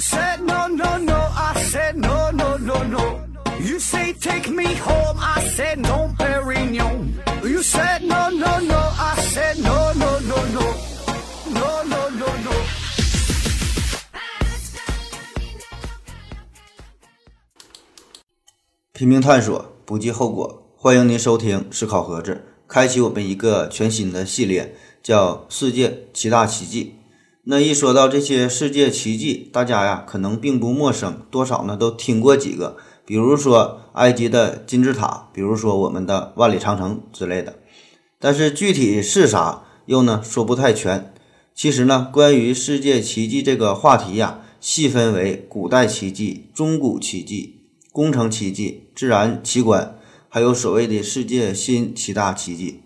Said no, no, no, I said no, no, no, no. You say take me home, I said no, Perignon. You said no, no, no, I said no, no, no, no. No, no, no, no. 拼命探索，不计后果。欢迎您收听思考盒子，开启我们一个全新的系列，叫《世界七大奇迹》。那一说到这些世界奇迹，大家呀可能并不陌生，多少呢都听过几个，比如说埃及的金字塔，比如说我们的万里长城之类的。但是具体是啥，又呢说不太全。其实呢，关于世界奇迹这个话题呀，细分为古代奇迹、中古奇迹、工程奇迹、自然奇观，还有所谓的世界新七大奇迹。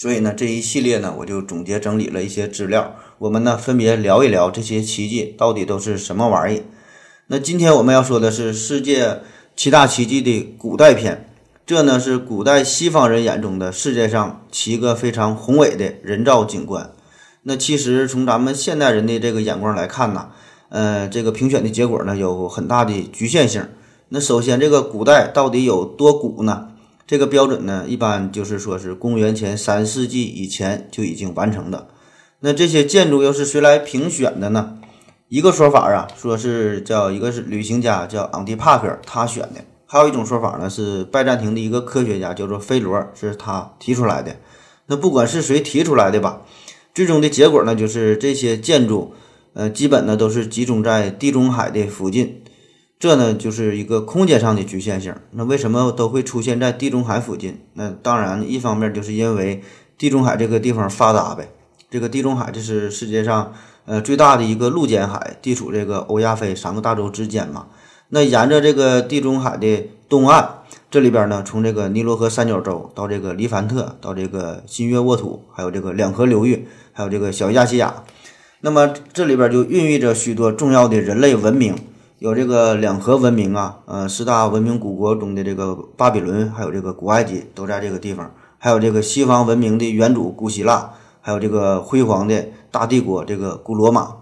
所以呢，这一系列呢，我就总结整理了一些资料，我们呢分别聊一聊这些奇迹到底都是什么玩意。那今天我们要说的是世界七大奇迹的古代篇，这呢是古代西方人眼中的世界上七个非常宏伟的人造景观。那其实从咱们现代人的这个眼光来看呢，呃，这个评选的结果呢有很大的局限性。那首先，这个古代到底有多古呢？这个标准呢，一般就是说是公元前三世纪以前就已经完成的。那这些建筑又是谁来评选的呢？一个说法啊，说是叫一个是旅行家叫昂蒂帕克他选的；还有一种说法呢，是拜占庭的一个科学家叫做菲罗，是他提出来的。那不管是谁提出来的吧，最终的结果呢，就是这些建筑，呃，基本呢都是集中在地中海的附近。这呢就是一个空间上的局限性。那为什么都会出现在地中海附近？那当然，一方面就是因为地中海这个地方发达呗。这个地中海这是世界上呃最大的一个陆间海，地处这个欧亚非三个大洲之间嘛。那沿着这个地中海的东岸，这里边呢，从这个尼罗河三角洲到这个黎凡特，到这个新月沃土，还有这个两河流域，还有这个小亚细亚，那么这里边就孕育着许多重要的人类文明。有这个两河文明啊，呃，四大文明古国中的这个巴比伦，还有这个古埃及都在这个地方，还有这个西方文明的元祖古希腊，还有这个辉煌的大帝国这个古罗马。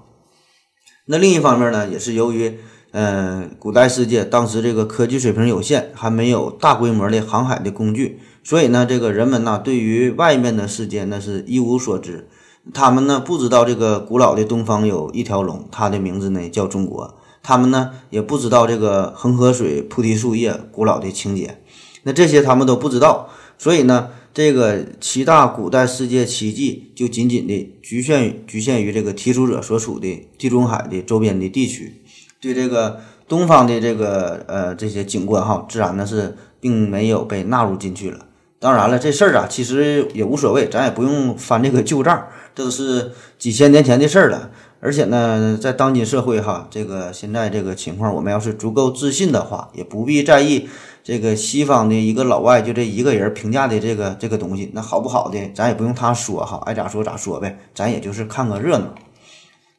那另一方面呢，也是由于，呃，古代世界当时这个科技水平有限，还没有大规模的航海的工具，所以呢，这个人们呢，对于外面的世界那是一无所知，他们呢不知道这个古老的东方有一条龙，它的名字呢叫中国。他们呢也不知道这个恒河水、菩提树叶古老的情节，那这些他们都不知道，所以呢，这个七大古代世界奇迹就仅仅的局限局限于这个提出者所处的地中海的周边的地区，对这个东方的这个呃这些景观哈，自然呢是并没有被纳入进去了。当然了，这事儿啊其实也无所谓，咱也不用翻这个旧账，这都是几千年前的事儿了。而且呢，在当今社会哈，这个现在这个情况，我们要是足够自信的话，也不必在意这个西方的一个老外就这一个人评价的这个这个东西，那好不好的，咱也不用他说哈，爱咋说咋说呗，咱也就是看个热闹。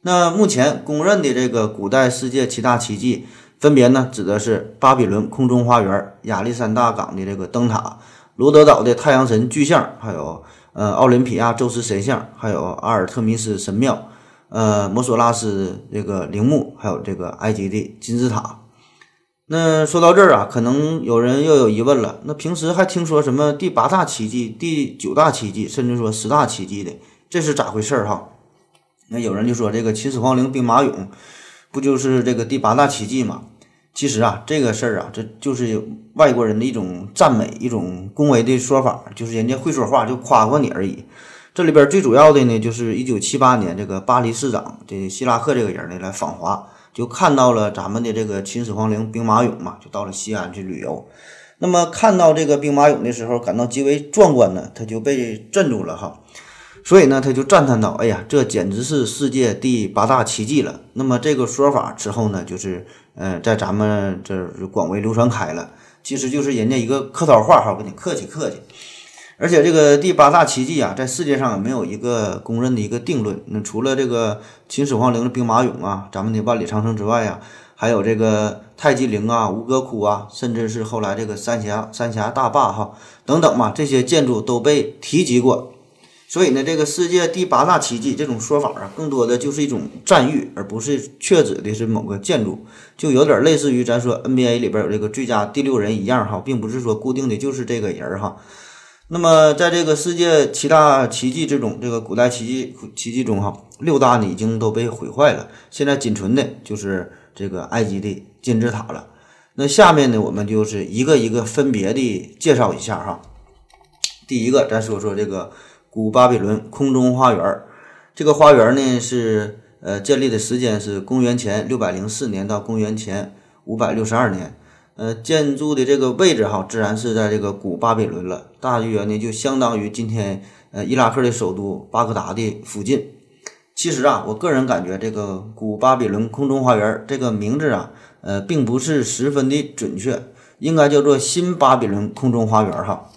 那目前公认的这个古代世界七大奇迹，分别呢指的是巴比伦空中花园、亚历山大港的这个灯塔、罗德岛的太阳神巨像，还有呃奥林匹亚宙斯神像，还有阿尔特弥斯神庙。呃，摩索拉斯这个陵墓，还有这个埃及的金字塔。那说到这儿啊，可能有人又有疑问了。那平时还听说什么第八大奇迹、第九大奇迹，甚至说十大奇迹的，这是咋回事儿哈？那有人就说这个秦始皇陵兵马俑，不就是这个第八大奇迹吗？其实啊，这个事儿啊，这就是外国人的一种赞美、一种恭维的说法，就是人家会说话就夸夸你而已。这里边最主要的呢，就是一九七八年，这个巴黎市长这希拉克这个人呢来访华，就看到了咱们的这个秦始皇陵兵马俑嘛，就到了西安去旅游。那么看到这个兵马俑的时候，感到极为壮观呢，他就被镇住了哈。所以呢，他就赞叹道：“哎呀，这简直是世界第八大奇迹了。”那么这个说法之后呢，就是嗯，在咱们这广为流传开了。其实就是人家一个客套话哈，跟你客气客气。而且这个第八大奇迹啊，在世界上也没有一个公认的一个定论。那除了这个秦始皇陵的兵马俑啊，咱们的万里长城之外呀，还有这个太极陵啊、吴哥窟啊，甚至是后来这个三峡三峡大坝哈等等嘛，这些建筑都被提及过。所以呢，这个世界第八大奇迹这种说法啊，更多的就是一种赞誉，而不是确指的是某个建筑，就有点类似于咱说 NBA 里边有这个最佳第六人一样哈，并不是说固定的就是这个人哈。那么在这个世界七大奇迹之中，这个古代奇迹奇迹中哈，六大呢已经都被毁坏了，现在仅存的就是这个埃及的金字塔了。那下面呢，我们就是一个一个分别的介绍一下哈。第一个，咱说说这个。古巴比伦空中花园，这个花园呢是呃建立的时间是公元前六百零四年到公元前五百六十二年，呃建筑的这个位置哈，自然是在这个古巴比伦了，大约呢就相当于今天呃伊拉克的首都巴格达的附近。其实啊，我个人感觉这个古巴比伦空中花园这个名字啊，呃并不是十分的准确，应该叫做新巴比伦空中花园哈。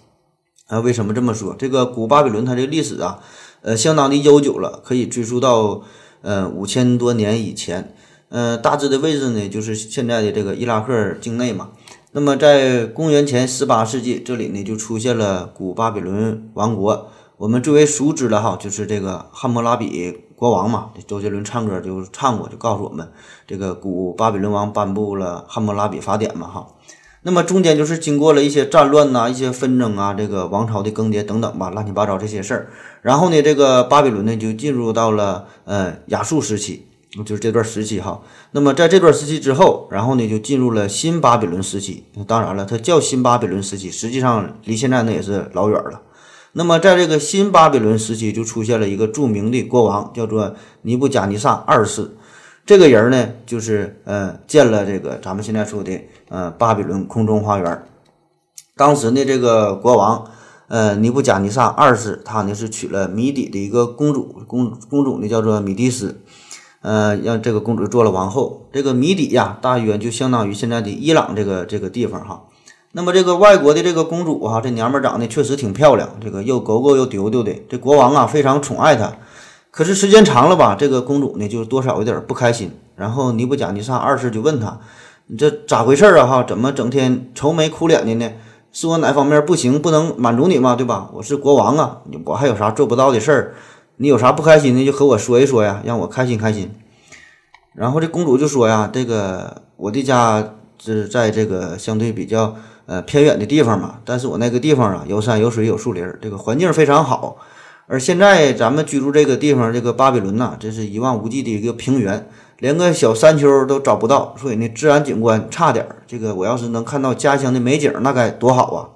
啊，为什么这么说？这个古巴比伦它的历史啊，呃，相当的悠久了，可以追溯到呃五千多年以前。呃，大致的位置呢，就是现在的这个伊拉克境内嘛。那么在公元前十八世纪，这里呢就出现了古巴比伦王国。我们最为熟知的哈，就是这个汉谟拉比国王嘛。周杰伦唱歌就唱过，就告诉我们，这个古巴比伦王颁布了汉谟拉比法典嘛，哈。那么中间就是经过了一些战乱呐，一些纷争啊，这个王朝的更迭等等吧，乱七八糟这些事儿。然后呢，这个巴比伦呢就进入到了呃亚述时期，就是这段时期哈。那么在这段时期之后，然后呢就进入了新巴比伦时期。当然了，它叫新巴比伦时期，实际上离现在呢也是老远了。那么在这个新巴比伦时期，就出现了一个著名的国王，叫做尼布甲尼撒二世。这个人呢，就是呃建了这个咱们现在说的呃巴比伦空中花园。当时呢，这个国王呃尼布甲尼撒二世，他呢是娶了米底的一个公主，公公主呢叫做米蒂斯，呃让这个公主做了王后。这个米底呀，大约就相当于现在的伊朗这个这个地方哈。那么这个外国的这个公主哈，这娘们长得确实挺漂亮，这个又狗狗又丢丢的，这国王啊非常宠爱她。可是时间长了吧，这个公主呢就多少有点不开心。然后尼布甲尼撒二世就问她：“你这咋回事啊？哈，怎么整天愁眉苦脸的呢？是我哪方面不行，不能满足你吗？对吧？我是国王啊，我还有啥做不到的事儿？你有啥不开心的就和我说一说呀，让我开心开心。”然后这公主就说呀：“这个我的家是在这个相对比较呃偏远的地方嘛，但是我那个地方啊有山有水有树林，这个环境非常好。”而现在咱们居住这个地方，这个巴比伦呐，这是一望无际的一个平原，连个小山丘都找不到，所以呢，自然景观差点儿。这个我要是能看到家乡的美景，那该多好啊！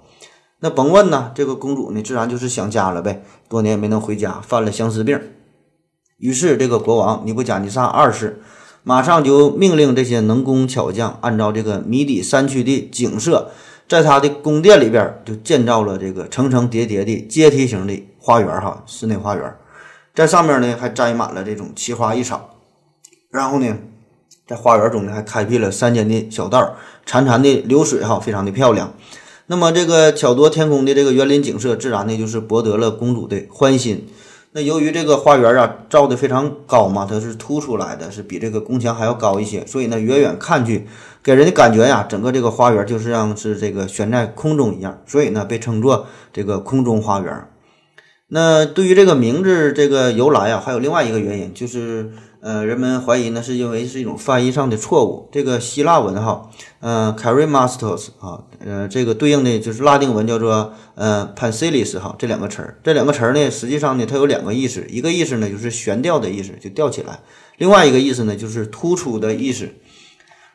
那甭问呐，这个公主呢，自然就是想家了呗，多年没能回家，犯了相思病。于是这个国王尼布甲尼撒二世马上就命令这些能工巧匠，按照这个米底山区的景色。在他的宫殿里边，就建造了这个层层叠叠的阶梯型的花园，哈，室内花园，在上面呢还栽满了这种奇花异草，然后呢，在花园中呢还开辟了山间的小道，潺潺的流水，哈，非常的漂亮。那么这个巧夺天工的这个园林景色，自然呢就是博得了公主的欢心。那由于这个花园啊造的非常高嘛，它是凸出来的，是比这个宫墙还要高一些，所以呢远远看去，给人的感觉呀，整个这个花园就是像是这个悬在空中一样，所以呢被称作这个空中花园。那对于这个名字这个由来啊，还有另外一个原因就是。呃，人们怀疑呢，是因为是一种翻译上的错误。这个希腊文哈，呃 c a r i m a s t e r s 啊，呃，这个对应的就是拉丁文叫做呃 Pansilis 哈，这两个词儿，这两个词儿呢，实际上呢，它有两个意思，一个意思呢就是悬吊的意思，就吊起来；另外一个意思呢就是突出的意思。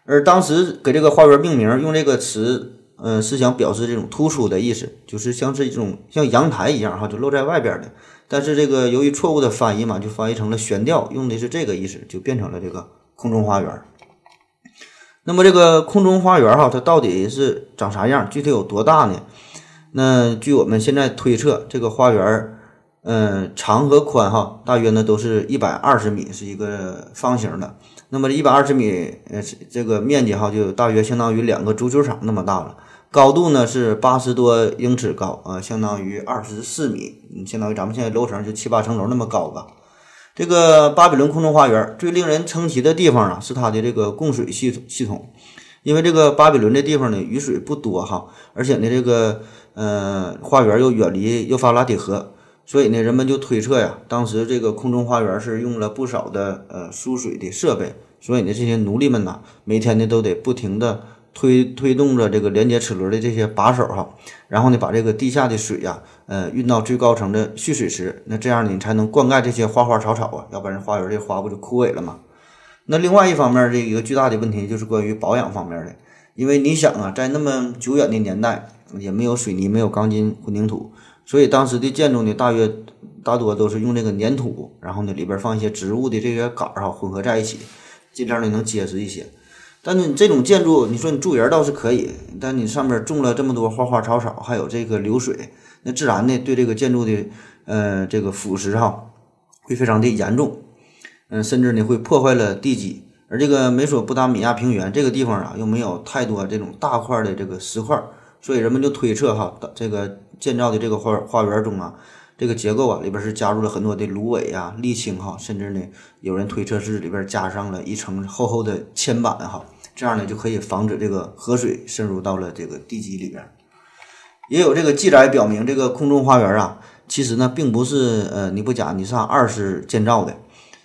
而当时给这个花园命名用这个词，呃，是想表示这种突出的意思，就是像是一种像阳台一样哈，就露在外边的。但是这个由于错误的翻译嘛，就翻译成了悬吊，用的是这个意思，就变成了这个空中花园。那么这个空中花园哈，它到底是长啥样？具体有多大呢？那据我们现在推测，这个花园，嗯，长和宽哈，大约呢都是一百二十米，是一个方形的。那么这一百二十米，呃，这个面积哈，就大约相当于两个足球场那么大了。高度呢是八十多英尺高啊，相当于二十四米，相当于咱们现在楼层就七八层楼那么高吧。这个巴比伦空中花园最令人称奇的地方啊，是它的这个供水系统系统，因为这个巴比伦这地方呢雨水不多哈，而且呢这个呃花园又远离幼发拉底河，所以呢，人们就推测呀，当时这个空中花园是用了不少的呃输水的设备，所以呢，这些奴隶们呐，每天呢都得不停的推推动着这个连接齿轮的这些把手哈，然后呢，把这个地下的水呀，呃，运到最高层的蓄水池，那这样你才能灌溉这些花花草草啊，要不然花园这花不就枯萎了吗？那另外一方面，这一个巨大的问题就是关于保养方面的，因为你想啊，在那么久远的年代，也没有水泥，没有钢筋混凝土。所以当时的建筑呢，大约大多都是用这个粘土，然后呢里边放一些植物的这些杆儿哈，混合在一起，尽量的能结实一些。但是你这种建筑，你说你住人倒是可以，但你上面种了这么多花花草草，还有这个流水，那自然呢对这个建筑的呃这个腐蚀哈会非常的严重，嗯，甚至呢会破坏了地基。而这个美索不达米亚平原这个地方啊，又没有太多这种大块的这个石块，所以人们就推测哈，这个。建造的这个花花园中啊，这个结构啊里边是加入了很多的芦苇啊、沥青哈，甚至呢有人推测是里边加上了一层厚厚的铅板哈，这样呢就可以防止这个河水渗入到了这个地基里边。也有这个记载表明，这个空中花园啊，其实呢并不是呃尼布甲尼撒二世建造的，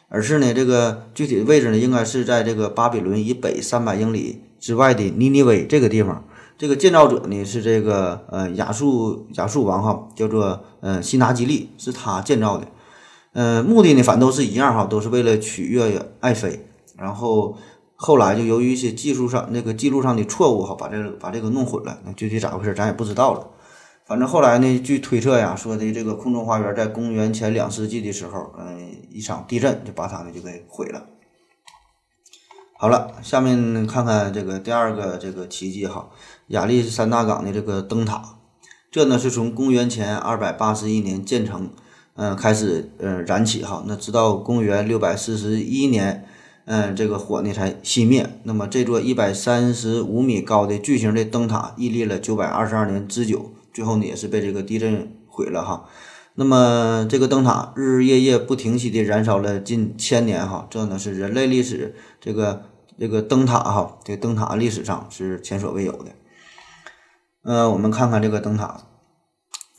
而是呢这个具体的位置呢应该是在这个巴比伦以北三百英里之外的尼尼微这个地方。这个建造者呢是这个呃亚述亚述王哈，叫做呃西拿基利，是他建造的。呃，目的呢反都是一样哈，都是为了取悦爱妃。然后后来就由于一些技术上那个记录上的错误哈，把这个把这个弄混了。那具体咋回事咱也不知道了。反正后来呢，据推测呀，说的这个空中花园在公元前两世纪的时候，嗯，一场地震就把它呢就给毁了。好了，下面看看这个第二个这个奇迹哈，亚历山大港的这个灯塔，这呢是从公元前二百八十一年建成，嗯，开始嗯燃起哈，那直到公元六百四十一年，嗯，这个火呢才熄灭。那么这座一百三十五米高的巨型的灯塔屹立了九百二十二年之久，最后呢也是被这个地震毁了哈。那么这个灯塔日日夜夜不停息地燃烧了近千年哈，这呢是人类历史这个这个灯塔哈，这灯塔历史上是前所未有的。呃，我们看看这个灯塔，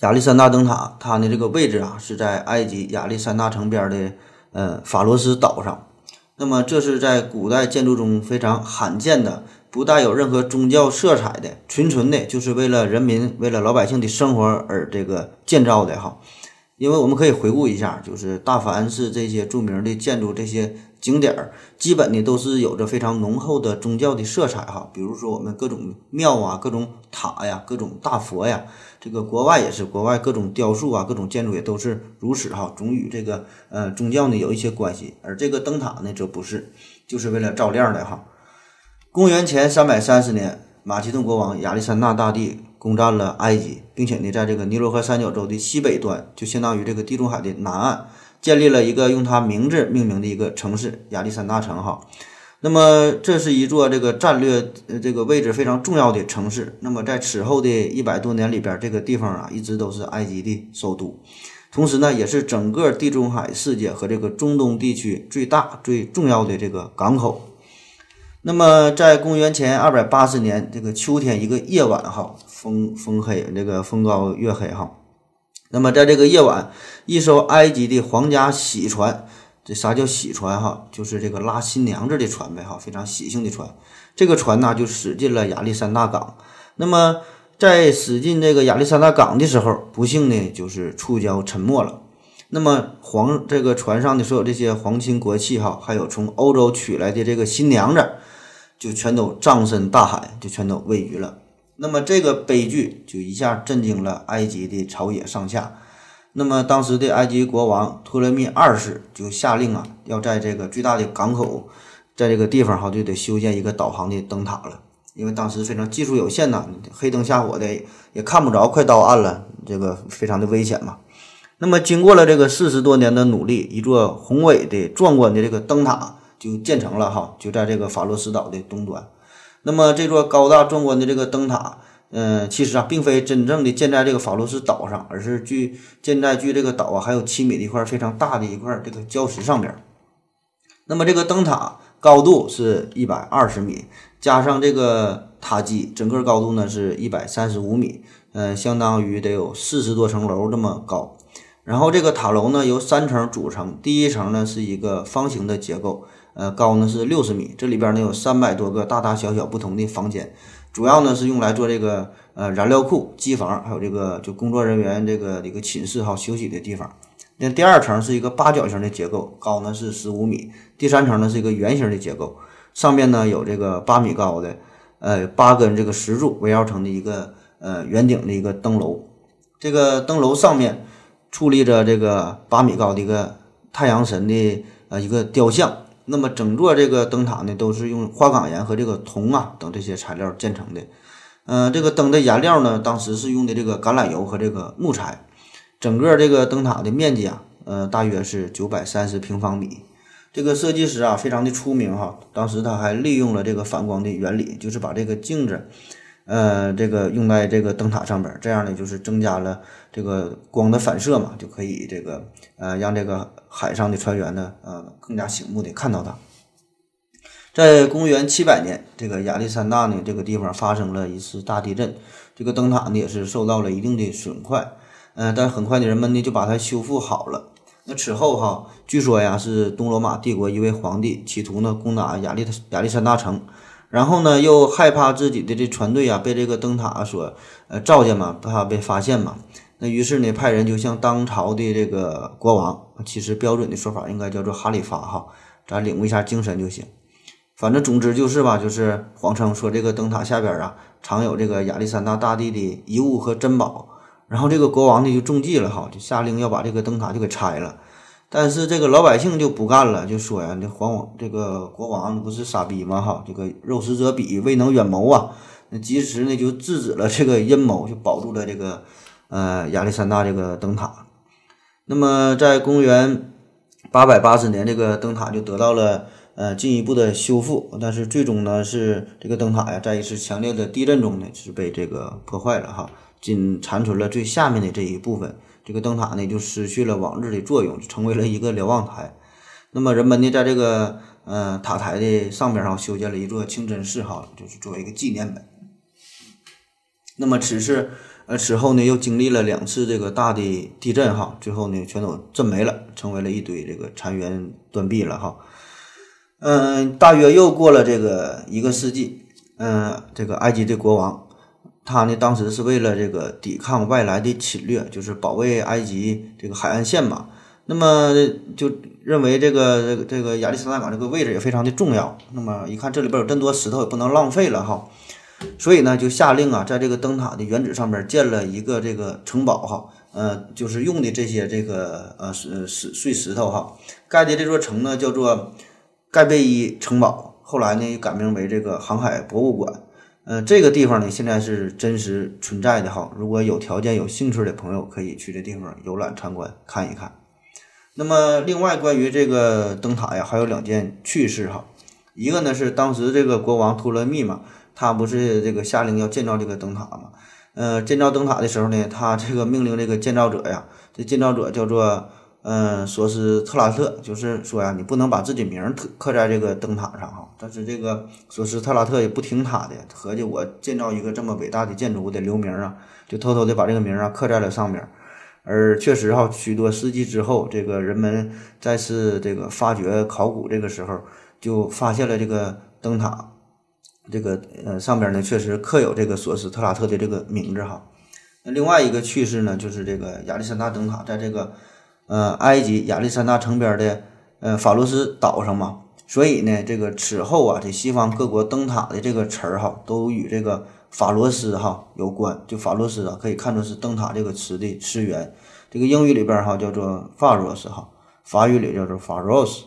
亚历山大灯塔，它的这个位置啊是在埃及亚历山大城边的呃法罗斯岛上。那么这是在古代建筑中非常罕见的，不带有任何宗教色彩的，纯纯的就是为了人民、为了老百姓的生活而这个建造的哈。因为我们可以回顾一下，就是大凡是这些著名的建筑、这些景点儿，基本呢都是有着非常浓厚的宗教的色彩哈。比如说我们各种庙啊、各种塔呀、各种大佛呀，这个国外也是，国外各种雕塑啊、各种建筑也都是如此哈，总与这个呃宗教呢有一些关系。而这个灯塔呢则不是，就是为了照亮的哈。公元前三百三十年，马其顿国王亚历山大大帝。攻占了埃及，并且呢，在这个尼罗河三角洲的西北端，就相当于这个地中海的南岸，建立了一个用他名字命名的一个城市——亚历山大城。哈，那么这是一座这个战略这个位置非常重要的城市。那么在此后的一百多年里边，这个地方啊，一直都是埃及的首都，同时呢，也是整个地中海世界和这个中东地区最大最重要的这个港口。那么，在公元前二百八十年这个秋天一个夜晚，哈，风风黑，这个风高月黑，哈。那么，在这个夜晚，一艘埃及的皇家喜船，这啥叫喜船？哈，就是这个拉新娘子的船呗，哈，非常喜庆的船。这个船呢，就驶进了亚历山大港。那么，在驶进这个亚历山大港的时候，不幸呢，就是触礁沉没了。那么，皇这个船上的所有这些皇亲国戚，哈，还有从欧洲娶来的这个新娘子。就全都葬身大海，就全都喂鱼了。那么这个悲剧就一下震惊了埃及的朝野上下。那么当时的埃及国王托勒密二世就下令啊，要在这个巨大的港口，在这个地方哈就得修建一个导航的灯塔了。因为当时非常技术有限呐，黑灯瞎火的也看不着，快到岸了，这个非常的危险嘛。那么经过了这个四十多年的努力，一座宏伟的、壮观的这个灯塔。就建成了哈，就在这个法罗斯岛的东端。那么这座高大壮观的这个灯塔，嗯，其实啊，并非真正的建在这个法罗斯岛上，而是距建在距这个岛啊还有七米的一块非常大的一块这个礁石上边。那么这个灯塔高度是一百二十米，加上这个塔基，整个高度呢是一百三十五米，嗯，相当于得有四十多层楼这么高。然后这个塔楼呢由三层组成，第一层呢是一个方形的结构，呃，高呢是六十米，这里边呢有三百多个大大小小不同的房间，主要呢是用来做这个呃燃料库、机房，还有这个就工作人员这个一个寝室哈休息的地方。那第二层是一个八角形的结构，高呢是十五米，第三层呢是一个圆形的结构，上面呢有这个八米高的呃八根这个石柱围绕成的一个呃圆顶的一个灯楼，这个灯楼上面。矗立着这个八米高的一个太阳神的呃一个雕像，那么整座这个灯塔呢都是用花岗岩和这个铜啊等这些材料建成的。嗯，这个灯的颜料呢，当时是用的这个橄榄油和这个木材。整个这个灯塔的面积啊，呃，大约是九百三十平方米。这个设计师啊，非常的出名哈。当时他还利用了这个反光的原理，就是把这个镜子。呃，这个用在这个灯塔上边，这样呢就是增加了这个光的反射嘛，就可以这个呃让这个海上的船员呢呃更加醒目的看到它。在公元七百年，这个亚历山大呢这个地方发生了一次大地震，这个灯塔呢也是受到了一定的损坏，嗯，但很快的人们呢就把它修复好了。那此后哈，据说呀是东罗马帝国一位皇帝企图呢攻打亚历亚历山大城。然后呢，又害怕自己的这船队啊被这个灯塔所呃照见嘛，怕被发现嘛。那于是呢，派人就向当朝的这个国王，其实标准的说法应该叫做哈里发哈，咱领悟一下精神就行。反正总之就是吧，就是谎称说这个灯塔下边啊藏有这个亚历山大大帝的遗物和珍宝。然后这个国王呢就中计了哈，就下令要把这个灯塔就给拆了。但是这个老百姓就不干了，就说呀，这皇王这个国王不是傻逼吗？哈，这个肉食者鄙，未能远谋啊。那及时呢就制止了这个阴谋，就保住了这个呃亚历山大这个灯塔。那么在公元八百八十年，这个灯塔就得到了呃进一步的修复，但是最终呢是这个灯塔呀，在一次强烈的地震中呢是被这个破坏了哈，仅残存了最下面的这一部分。这个灯塔呢，就失去了往日的作用，成为了一个瞭望台。那么人们呢，在这个呃塔台的上边上，修建了一座清真寺哈，就是作为一个纪念碑。那么此次呃此后呢，又经历了两次这个大的地震哈，最后呢全都震没了，成为了一堆这个残垣断壁了哈。嗯，大约又过了这个一个世纪，嗯，这个埃及的国王。他呢，当时是为了这个抵抗外来的侵略，就是保卫埃及这个海岸线嘛。那么就认为这个这个这个亚历山大港这个位置也非常的重要。那么一看这里边有这么多石头，也不能浪费了哈。所以呢，就下令啊，在这个灯塔的原址上面建了一个这个城堡哈。呃，就是用的这些这个呃石石碎石头哈，盖的这座城呢叫做盖贝伊城堡，后来呢又改名为这个航海博物馆。呃，这个地方呢，现在是真实存在的哈。如果有条件、有兴趣的朋友，可以去这地方游览参观看一看。那么，另外关于这个灯塔呀，还有两件趣事哈。一个呢是当时这个国王托勒密嘛，他不是这个下令要建造这个灯塔嘛？呃，建造灯塔的时候呢，他这个命令这个建造者呀，这建造者叫做。嗯，索斯特拉特就是说呀，你不能把自己名儿刻刻在这个灯塔上哈。但是这个索斯特拉特也不听他的，合计我建造一个这么伟大的建筑，我得留名啊，就偷偷的把这个名儿啊刻在了上面。而确实哈，许多世纪之后，这个人们再次这个发掘考古这个时候，就发现了这个灯塔，这个呃上边呢确实刻有这个索斯特拉特的这个名字哈。那另外一个趣事呢，就是这个亚历山大灯塔在这个。呃，埃及亚历山大城边的呃法罗斯岛上嘛，所以呢，这个此后啊，这西方各国灯塔的这个词儿哈，都与这个法罗斯哈有关。就法罗斯啊，可以看作是灯塔这个词的词源。这个英语里边哈叫做 f a r o s 哈，法语里叫做 f a r o s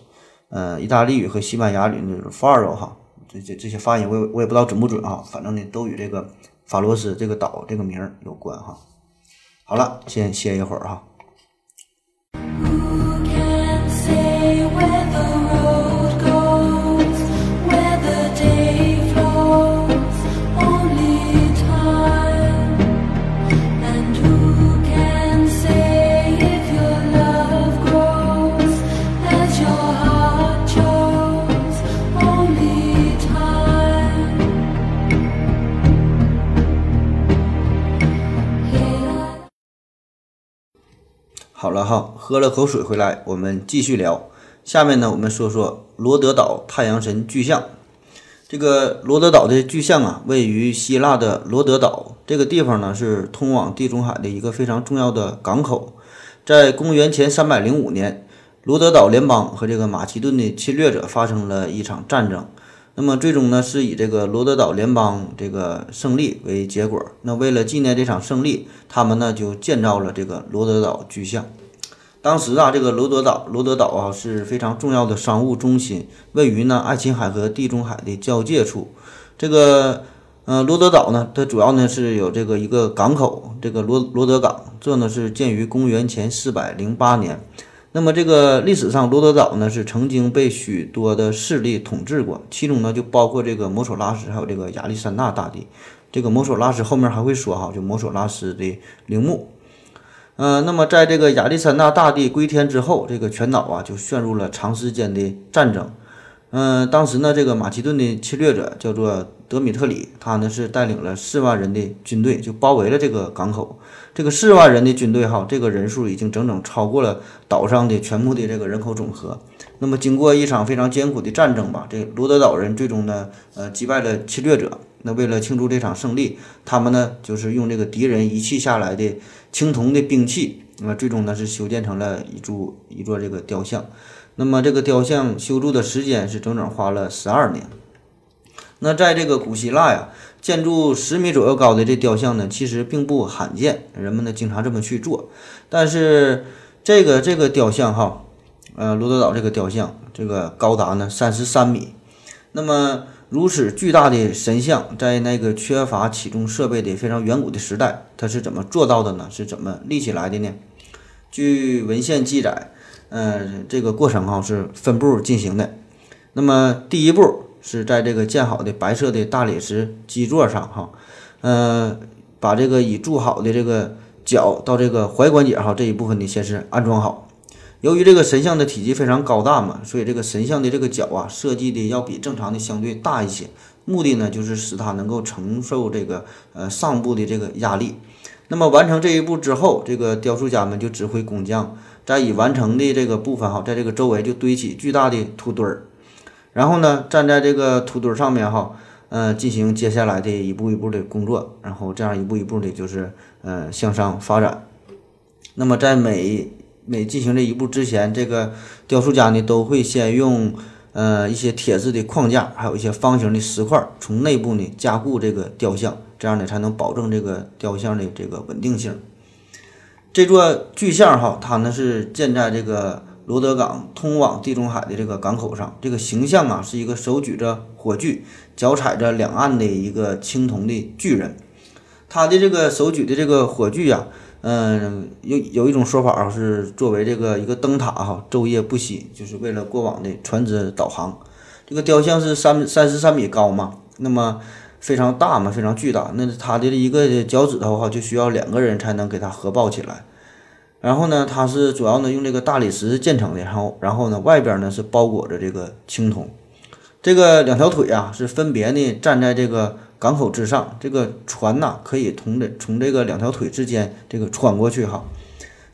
呃，意大利语和西班牙语就是 Faro 哈。这这这些发音我也我也不知道准不准哈，反正呢都与这个法罗斯这个岛这个名儿有关哈。好了，先歇一会儿哈。好了哈，喝了口水回来，我们继续聊。下面呢，我们说说罗德岛太阳神巨像。这个罗德岛的巨像啊，位于希腊的罗德岛这个地方呢，是通往地中海的一个非常重要的港口。在公元前三百零五年，罗德岛联邦和这个马其顿的侵略者发生了一场战争。那么最终呢，是以这个罗德岛联邦这个胜利为结果。那为了纪念这场胜利，他们呢就建造了这个罗德岛巨像。当时啊，这个罗德岛罗德岛啊是非常重要的商务中心，位于呢爱琴海和地中海的交界处。这个呃罗德岛呢，它主要呢是有这个一个港口，这个罗罗德港，这呢是建于公元前四百零八年。那么这个历史上，罗德岛呢是曾经被许多的势力统治过，其中呢就包括这个摩索拉斯，还有这个亚历山大大帝。这个摩索拉斯后面还会说哈，就摩索拉斯的陵墓。嗯，那么在这个亚历山大大帝归天之后，这个全岛啊就陷入了长时间的战争。嗯，当时呢，这个马其顿的侵略者叫做德米特里，他呢是带领了四万人的军队，就包围了这个港口。这个四万人的军队哈，这个人数已经整整超过了岛上的全部的这个人口总和。那么经过一场非常艰苦的战争吧，这罗德岛人最终呢，呃，击败了侵略者。那为了庆祝这场胜利，他们呢就是用这个敌人遗弃下来的青铜的兵器，那么最终呢是修建成了一座一座这个雕像。那么这个雕像修筑的时间是整整花了十二年。那在这个古希腊呀，建筑十米左右高的这雕像呢，其实并不罕见，人们呢经常这么去做。但是这个这个雕像哈，呃，罗德岛这个雕像，这个高达呢三十三米。那么如此巨大的神像，在那个缺乏起重设备的非常远古的时代，它是怎么做到的呢？是怎么立起来的呢？据文献记载。嗯，这个过程哈是分步进行的。那么第一步是在这个建好的白色的大理石基座上哈，呃，把这个已铸好的这个脚到这个踝关节哈这一部分呢先是安装好。由于这个神像的体积非常高大嘛，所以这个神像的这个脚啊设计的要比正常的相对大一些，目的呢就是使它能够承受这个呃上部的这个压力。那么完成这一步之后，这个雕塑家们就指挥工匠。在已完成的这个部分哈，在这个周围就堆起巨大的土堆儿，然后呢，站在这个土堆上面哈，呃，进行接下来的一步一步的工作，然后这样一步一步的，就是呃向上发展。那么在每每进行这一步之前，这个雕塑家呢都会先用呃一些铁质的框架，还有一些方形的石块，从内部呢加固这个雕像，这样呢才能保证这个雕像的这个稳定性。这座巨像哈，它呢是建在这个罗德港通往地中海的这个港口上。这个形象啊，是一个手举着火炬、脚踩着两岸的一个青铜的巨人。他的这个手举的这个火炬呀，嗯，有有一种说法，是作为这个一个灯塔哈，昼夜不息，就是为了过往的船只导航。这个雕像是三三十三米高嘛，那么。非常大嘛，非常巨大。那他的一个脚趾头哈，就需要两个人才能给它合抱起来。然后呢，它是主要呢用这个大理石建成的，然后然后呢外边呢是包裹着这个青铜。这个两条腿啊是分别呢站在这个港口之上，这个船呐可以从这从这个两条腿之间这个穿过去哈。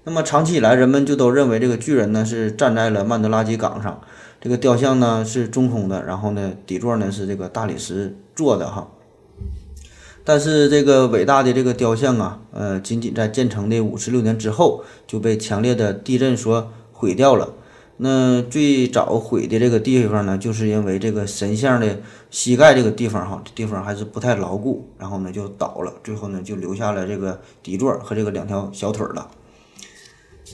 那么长期以来，人们就都认为这个巨人呢是站在了曼德拉基港上，这个雕像呢是中空的，然后呢底座呢是这个大理石做的哈。但是这个伟大的这个雕像啊，呃，仅仅在建成的五十六年之后就被强烈的地震所毁掉了。那最早毁的这个地方呢，就是因为这个神像的膝盖这个地方哈，地方还是不太牢固，然后呢就倒了，最后呢就留下了这个底座和这个两条小腿了。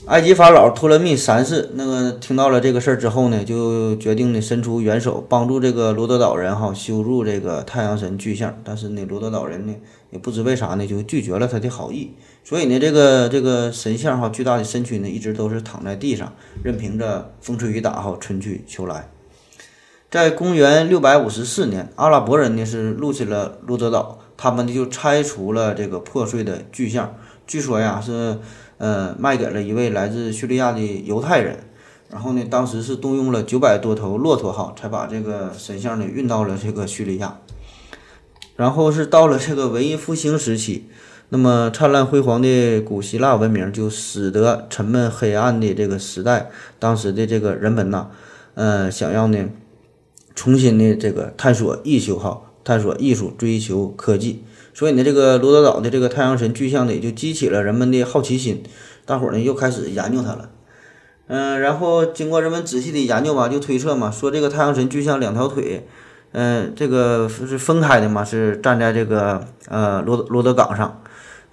埃及法老托勒密三世那个听到了这个事儿之后呢，就决定呢伸出援手帮助这个罗德岛人哈修筑这个太阳神巨像。但是呢，罗德岛人呢也不知为啥呢就拒绝了他的好意。所以呢，这个这个神像哈巨大的身躯呢一直都是躺在地上，任凭着风吹雨打哈春去秋来。在公元六百五十四年，阿拉伯人呢是入侵了罗德岛，他们呢就拆除了这个破碎的巨像。据说呀是。呃，卖给了一位来自叙利亚的犹太人，然后呢，当时是动用了九百多头骆驼哈，才把这个神像呢运到了这个叙利亚。然后是到了这个文艺复兴时期，那么灿烂辉煌的古希腊文明就使得沉闷黑暗的这个时代，当时的这个人们呐，呃，想要呢重新的这个探索艺术哈，探索艺术，追求科技。所以呢，这个罗德岛的这个太阳神巨像呢，也就激起了人们的好奇心，大伙儿呢又开始研究它了。嗯，然后经过人们仔细的研究吧，就推测嘛，说这个太阳神巨像两条腿，嗯，这个是分开的嘛，是站在这个呃罗罗德港上。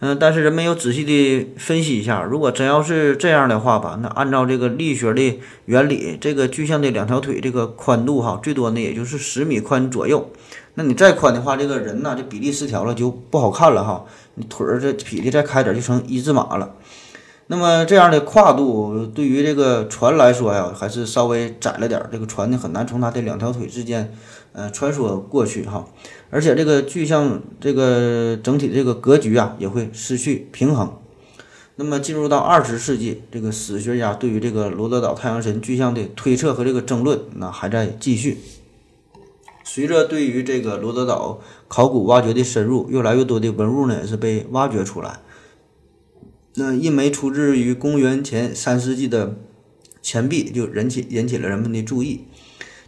嗯，但是人们又仔细的分析一下，如果真要是这样的话吧，那按照这个力学的原理，这个巨像的两条腿这个宽度哈，最多呢也就是十米宽左右。那你再宽的话，这个人呐，这比例失调了就不好看了哈。你腿儿这比例再开点，就成一字马了。那么这样的跨度对于这个船来说呀，还是稍微窄了点。这个船呢很难从它的两条腿之间，呃，穿梭过去哈。而且这个巨像这个整体这个格局啊，也会失去平衡。那么进入到二十世纪，这个史学家对于这个罗德岛太阳神巨像的推测和这个争论，那还在继续。随着对于这个罗德岛考古挖掘的深入，越来越多的文物呢也是被挖掘出来。那一枚出自于公元前三世纪的钱币就引起引起了人们的注意。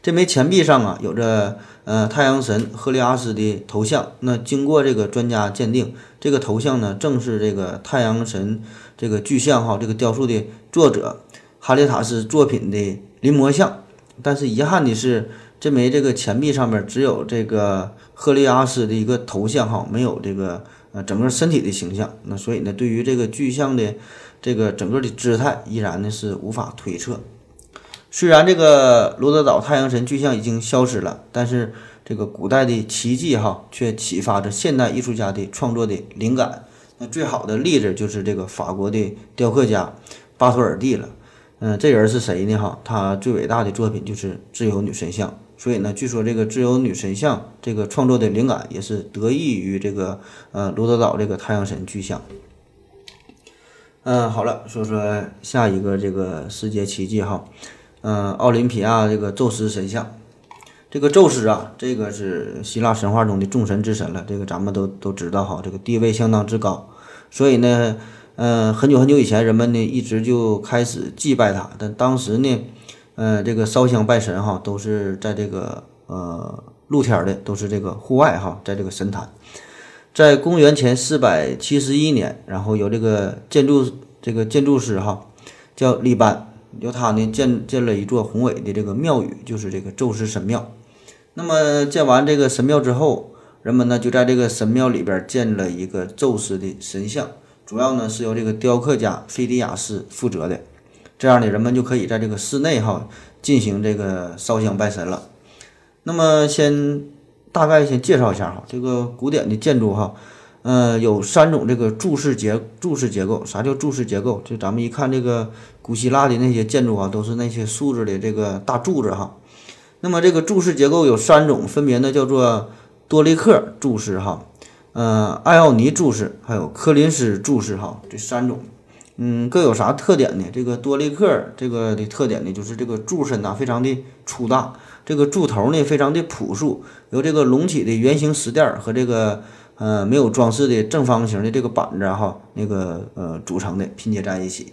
这枚钱币上啊有着呃太阳神赫利阿斯的头像。那经过这个专家鉴定，这个头像呢正是这个太阳神这个巨像哈这个雕塑的作者哈利塔斯作品的临摹像。但是遗憾的是。这枚这个钱币上面只有这个赫利阿斯的一个头像哈，没有这个呃整个身体的形象。那所以呢，对于这个巨像的这个整个的姿态，依然呢是无法推测。虽然这个罗德岛太阳神巨像已经消失了，但是这个古代的奇迹哈，却启发着现代艺术家的创作的灵感。那最好的例子就是这个法国的雕刻家巴托尔蒂了。嗯，这人是谁呢？哈，他最伟大的作品就是自由女神像。所以呢，据说这个自由女神像这个创作的灵感也是得益于这个呃罗德岛这个太阳神巨像。嗯，好了，说说下一个这个世界奇迹哈，嗯，奥林匹亚这个宙斯神像，这个宙斯啊，这个是希腊神话中的众神之神了，这个咱们都都知道哈，这个地位相当之高，所以呢，嗯，很久很久以前人们呢一直就开始祭拜他，但当时呢。呃，这个烧香拜神哈，都是在这个呃露天的，都是这个户外哈，在这个神坛。在公元前四百七十一年，然后由这个建筑这个建筑师哈叫利班，由他呢建建了一座宏伟的这个庙宇，就是这个宙斯神庙。那么建完这个神庙之后，人们呢就在这个神庙里边建了一个宙斯的神像，主要呢是由这个雕刻家菲迪亚斯负责的。这样呢，人们就可以在这个室内哈进行这个烧香拜神了。那么，先大概先介绍一下哈，这个古典的建筑哈，呃，有三种这个柱式结柱式结构。啥叫柱式结构？就咱们一看这个古希腊的那些建筑啊，都是那些竖着的这个大柱子哈。那么这个柱式结构有三种，分别呢叫做多利克柱式哈，呃，艾奥尼柱式，还有科林斯柱式哈，这三种。嗯，各有啥特点呢？这个多利克这个的特点呢，就是这个柱身呐非常的粗大，这个柱头呢非常的朴素，由这个隆起的圆形石垫和这个呃没有装饰的正方形的这个板子哈，那个呃组成的拼接在一起。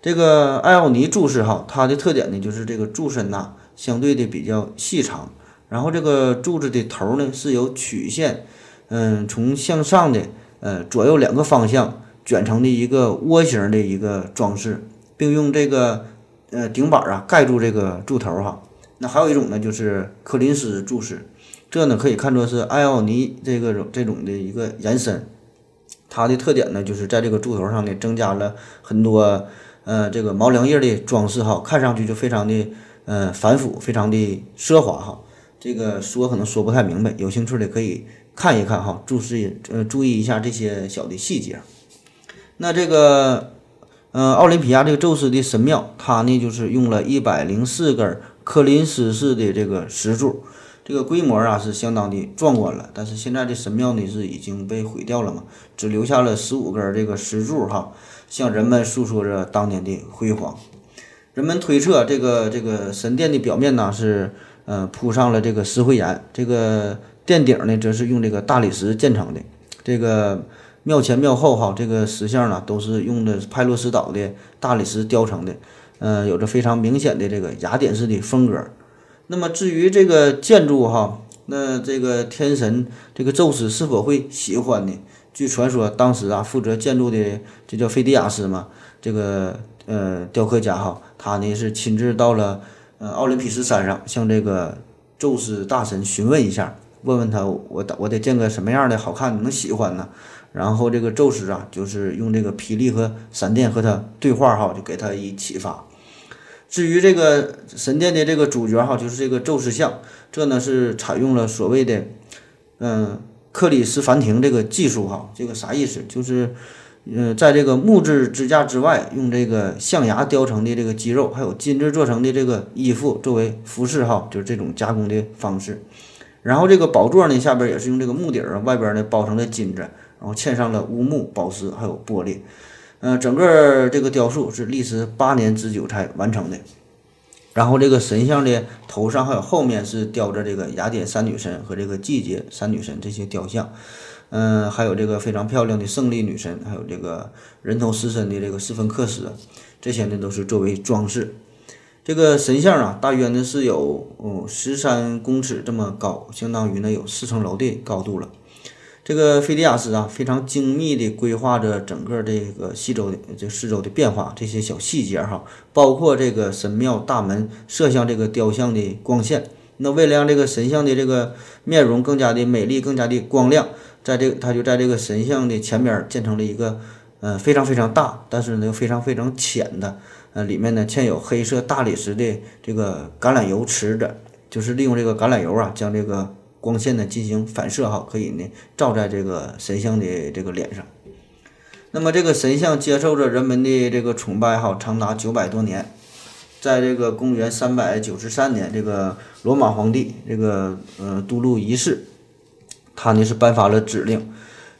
这个艾奥尼柱式哈，它的特点呢就是这个柱身呐相对的比较细长，然后这个柱子的头呢是由曲线，嗯，从向上的呃左右两个方向。卷成的一个窝形的一个装饰，并用这个呃顶板啊盖住这个柱头哈。那还有一种呢，就是柯林斯柱式，这呢可以看作是艾奥尼这个这种的一个延伸。它的特点呢，就是在这个柱头上呢增加了很多呃这个毛梁叶的装饰哈，看上去就非常的呃繁复，非常的奢华哈。这个说可能说不太明白，有兴趣的可以看一看哈，注视呃注意一下这些小的细节。那这个，呃，奥林匹亚这个宙斯的神庙，它呢就是用了一百零四根科林斯式的这个石柱，这个规模啊是相当的壮观了。但是现在这神庙呢是已经被毁掉了嘛，只留下了十五根这个石柱哈，向人们诉说着当年的辉煌。人们推测，这个这个神殿的表面呢是呃铺上了这个石灰岩，这个殿顶呢则是用这个大理石建成的，这个。庙前庙后哈，这个石像呢都是用的派洛斯岛的大理石雕成的，呃，有着非常明显的这个雅典式的风格。那么至于这个建筑哈，那这个天神这个宙斯是否会喜欢呢？据传说，当时啊负责建筑的这叫菲迪亚斯嘛，这个呃雕刻家哈，他呢是亲自到了呃奥林匹斯山上，向这个宙斯大神询问一下，问问他我我得建个什么样的好看，能喜欢呢？然后这个宙斯啊，就是用这个霹雳和闪电和他对话哈，就给他以启发。至于这个神殿的这个主角哈，就是这个宙斯像，这呢是采用了所谓的嗯克里斯凡廷这个技术哈，这个啥意思？就是嗯在这个木质支架之外，用这个象牙雕成的这个肌肉，还有金质做成的这个衣服作为服饰哈，就是这种加工的方式。然后这个宝座呢下边也是用这个木底儿，外边呢包成了金子。然后嵌上了乌木、宝石，还有玻璃，嗯，整个这个雕塑是历时八年之久才完成的。然后这个神像的头上还有后面是雕着这个雅典三女神和这个季节三女神这些雕像，嗯，还有这个非常漂亮的胜利女神，还有这个人头狮身的这个斯芬克斯，这些呢都是作为装饰。这个神像啊，大约呢是有嗯十三公尺这么高，相当于呢有四层楼的高度了。这个菲迪亚斯啊，非常精密地规划着整个这个西周的这四周的变化，这些小细节哈，包括这个神庙大门射向这个雕像的光线。那为了让这个神像的这个面容更加的美丽、更加的光亮，在这他就在这个神像的前边建成了一个呃非常非常大，但是呢又非常非常浅的，呃里面呢嵌有黑色大理石的这个橄榄油池子，就是利用这个橄榄油啊将这个。光线呢进行反射哈，可以呢照在这个神像的这个脸上。那么这个神像接受着人们的这个崇拜哈，长达九百多年。在这个公元三百九十三年，这个罗马皇帝这个呃都路一世，他呢是颁发了指令，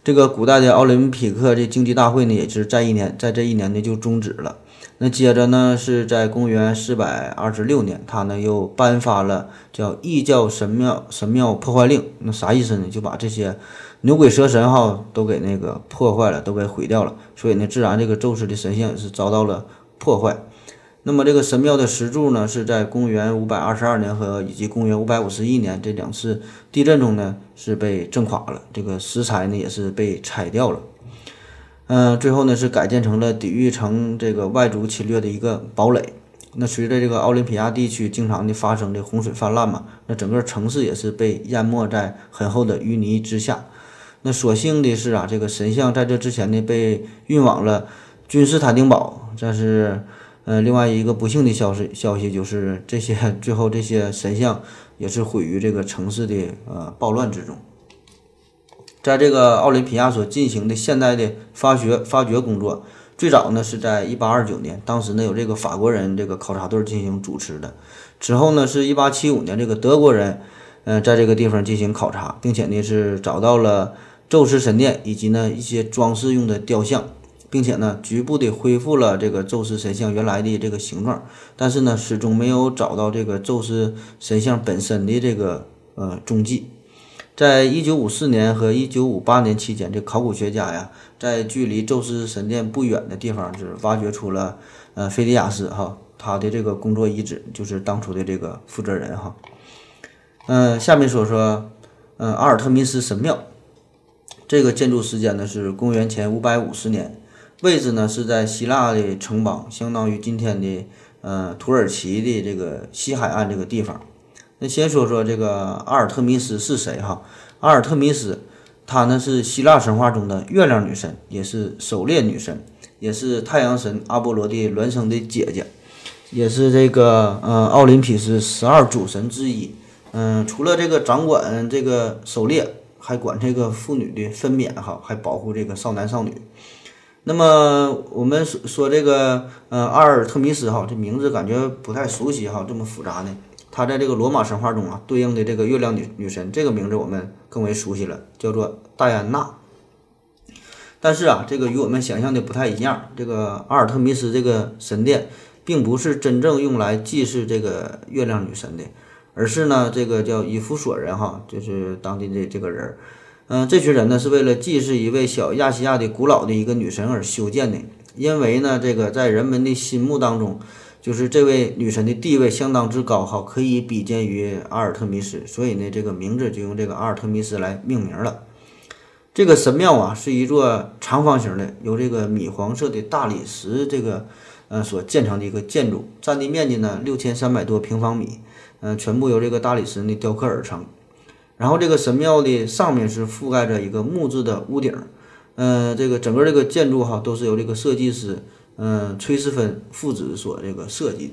这个古代的奥林匹克这竞技大会呢，也是在一年在这一年呢就终止了。那接着呢，是在公元四百二十六年，他呢又颁发了叫异教神庙神庙破坏令。那啥意思呢？就把这些牛鬼蛇神哈都给那个破坏了，都给毁掉了。所以呢，自然这个宙斯的神像也是遭到了破坏。那么这个神庙的石柱呢，是在公元五百二十二年和以及公元五百五十一年这两次地震中呢是被震垮了，这个石材呢也是被拆掉了。嗯，最后呢是改建成了抵御城这个外族侵略的一个堡垒。那随着这个奥林匹亚地区经常的发生的洪水泛滥嘛，那整个城市也是被淹没在很厚的淤泥之下。那所幸的是啊，这个神像在这之前呢被运往了君士坦丁堡。但是，呃，另外一个不幸的消息消息就是这些最后这些神像也是毁于这个城市的呃暴乱之中。在这个奥林匹亚所进行的现代的发掘发掘工作，最早呢是在一八二九年，当时呢有这个法国人这个考察队进行主持的。之后呢是一八七五年，这个德国人，嗯，在这个地方进行考察，并且呢是找到了宙斯神殿以及呢一些装饰用的雕像，并且呢局部的恢复了这个宙斯神像原来的这个形状，但是呢始终没有找到这个宙斯神像本身的这个呃踪迹。在一九五四年和一九五八年期间，这考古学家呀，在距离宙斯神殿不远的地方，就是挖掘出了呃菲迪亚斯哈他的这个工作遗址，就是当初的这个负责人哈。嗯，下面说说嗯阿尔特弥斯神庙，这个建筑时间呢是公元前五百五十年，位置呢是在希腊的城邦，相当于今天的呃土耳其的这个西海岸这个地方。那先说说这个阿尔特弥斯是谁哈？阿尔特弥斯，她呢是希腊神话中的月亮女神，也是狩猎女神，也是太阳神阿波罗的孪生的姐姐，也是这个呃奥林匹斯十二主神之一。嗯，除了这个掌管这个狩猎，还管这个妇女的分娩哈，还保护这个少男少女。那么我们说说这个呃阿尔特弥斯哈，这名字感觉不太熟悉哈，这么复杂呢？她在这个罗马神话中啊，对应的这个月亮女女神，这个名字我们更为熟悉了，叫做戴安娜。但是啊，这个与我们想象的不太一样。这个阿尔特弥斯这个神殿，并不是真正用来祭祀这个月亮女神的，而是呢，这个叫伊夫索人哈，就是当地的这个人，嗯，这群人呢是为了祭祀一位小亚细亚的古老的一个女神而修建的，因为呢，这个在人们的心目当中，就是这位女神的地位相当之高，哈，可以比肩于阿尔特弥斯，所以呢，这个名字就用这个阿尔特弥斯来命名了。这个神庙啊，是一座长方形的，由这个米黄色的大理石这个呃所建成的一个建筑，占地面积呢六千三百多平方米，嗯，全部由这个大理石呢雕刻而成。然后这个神庙的上面是覆盖着一个木质的屋顶，嗯，这个整个这个建筑哈都是由这个设计师嗯崔斯芬父子所这个设计。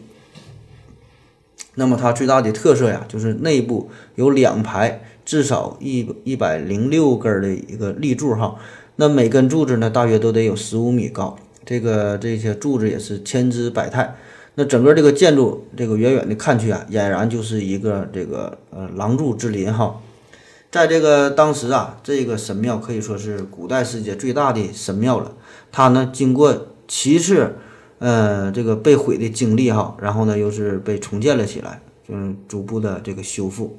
那么它最大的特色呀，就是内部有两排。至少一一百零六根的一个立柱哈，那每根柱子呢，大约都得有十五米高。这个这些柱子也是千姿百态。那整个这个建筑，这个远远的看去啊，俨然就是一个这个呃廊柱之林哈。在这个当时啊，这个神庙可以说是古代世界最大的神庙了。它呢，经过其次呃这个被毁的经历哈，然后呢又是被重建了起来，就是逐步的这个修复。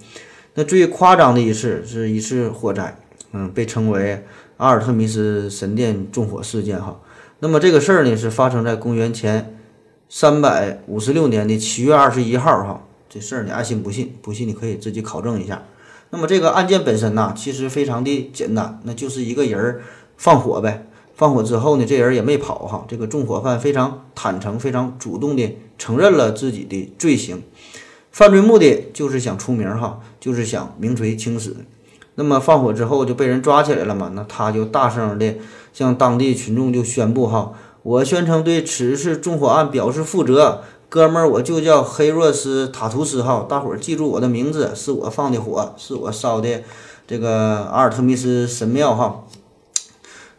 那最夸张的一次是一次火灾，嗯，被称为阿尔特弥斯神殿纵火事件哈。那么这个事儿呢是发生在公元前三百五十六年的七月二十一号哈。这事儿你爱信不信，不信你可以自己考证一下。那么这个案件本身呢，其实非常的简单，那就是一个人儿放火呗。放火之后呢，这人也没跑哈。这个纵火犯非常坦诚、非常主动的承认了自己的罪行。犯罪目的就是想出名哈，就是想名垂青史。那么放火之后就被人抓起来了嘛，那他就大声的向当地群众就宣布哈，我宣称对此次纵火案表示负责，哥们儿我就叫黑若斯塔图斯哈，大伙儿记住我的名字，是我放的火，是我烧的这个阿尔特弥斯神庙哈。